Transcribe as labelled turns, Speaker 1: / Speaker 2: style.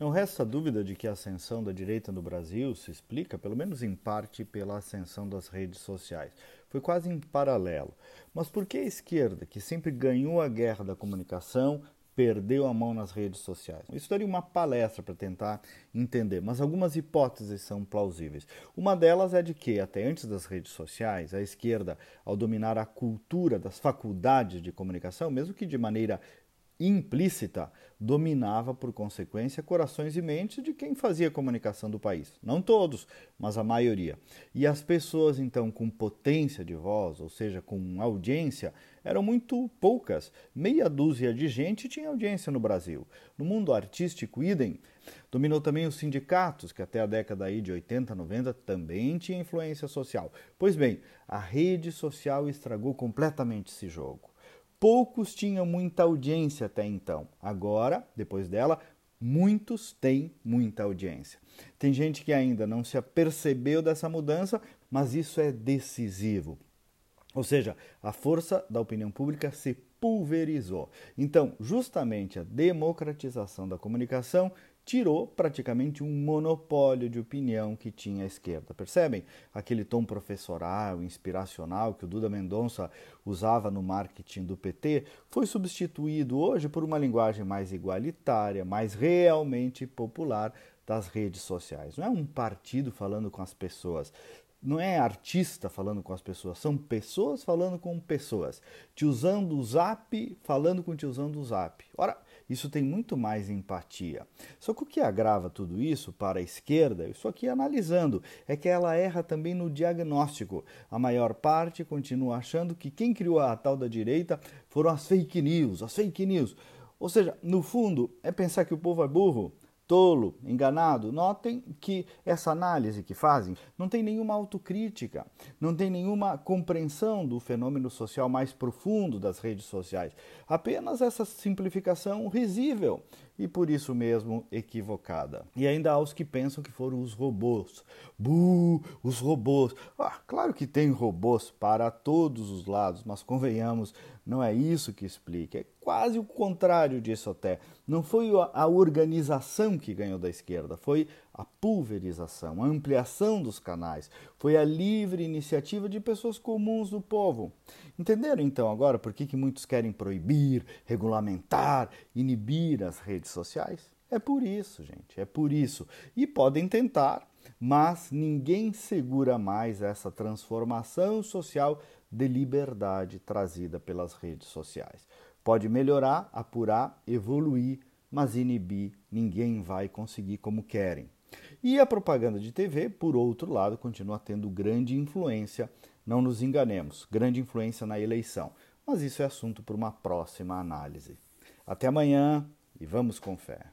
Speaker 1: Não resta dúvida de que a ascensão da direita no Brasil se explica, pelo menos em parte, pela ascensão das redes sociais. Foi quase em paralelo. Mas por que a esquerda, que sempre ganhou a guerra da comunicação, perdeu a mão nas redes sociais? Isso daria uma palestra para tentar entender, mas algumas hipóteses são plausíveis. Uma delas é de que, até antes das redes sociais, a esquerda, ao dominar a cultura das faculdades de comunicação, mesmo que de maneira implícita dominava, por consequência, corações e mentes de quem fazia comunicação do país. Não todos, mas a maioria. E as pessoas, então, com potência de voz, ou seja, com audiência, eram muito poucas. Meia dúzia de gente tinha audiência no Brasil. No mundo artístico, idem. Dominou também os sindicatos, que até a década aí de 80, 90 também tinha influência social. Pois bem, a rede social estragou completamente esse jogo. Poucos tinham muita audiência até então. Agora, depois dela, muitos têm muita audiência. Tem gente que ainda não se apercebeu dessa mudança, mas isso é decisivo. Ou seja, a força da opinião pública se pulverizou. Então, justamente a democratização da comunicação tirou praticamente um monopólio de opinião que tinha a esquerda. Percebem? Aquele tom professoral, inspiracional que o Duda Mendonça usava no marketing do PT foi substituído hoje por uma linguagem mais igualitária, mais realmente popular das redes sociais. Não é um partido falando com as pessoas, não é artista falando com as pessoas, são pessoas falando com pessoas. Te usando o zap, falando com te usando o zap. Ora, isso tem muito mais empatia. Só que o que agrava tudo isso para a esquerda, isso aqui analisando, é que ela erra também no diagnóstico. A maior parte continua achando que quem criou a tal da direita foram as fake news, as fake news. Ou seja, no fundo, é pensar que o povo é burro tolo, enganado. Notem que essa análise que fazem não tem nenhuma autocrítica, não tem nenhuma compreensão do fenômeno social mais profundo das redes sociais. Apenas essa simplificação risível e por isso mesmo equivocada. E ainda há os que pensam que foram os robôs. Buh, os robôs. Ah, claro que tem robôs para todos os lados, mas convenhamos, não é isso que explica. É quase o contrário disso até. Não foi a organização que ganhou da esquerda, foi a pulverização, a ampliação dos canais, foi a livre iniciativa de pessoas comuns do povo. Entenderam então agora por que, que muitos querem proibir, regulamentar, inibir as redes sociais? É por isso, gente, é por isso. E podem tentar, mas ninguém segura mais essa transformação social de liberdade trazida pelas redes sociais. Pode melhorar, apurar, evoluir, mas inibir ninguém vai conseguir como querem. E a propaganda de TV, por outro lado, continua tendo grande influência, não nos enganemos, grande influência na eleição. Mas isso é assunto para uma próxima análise. Até amanhã e vamos com fé.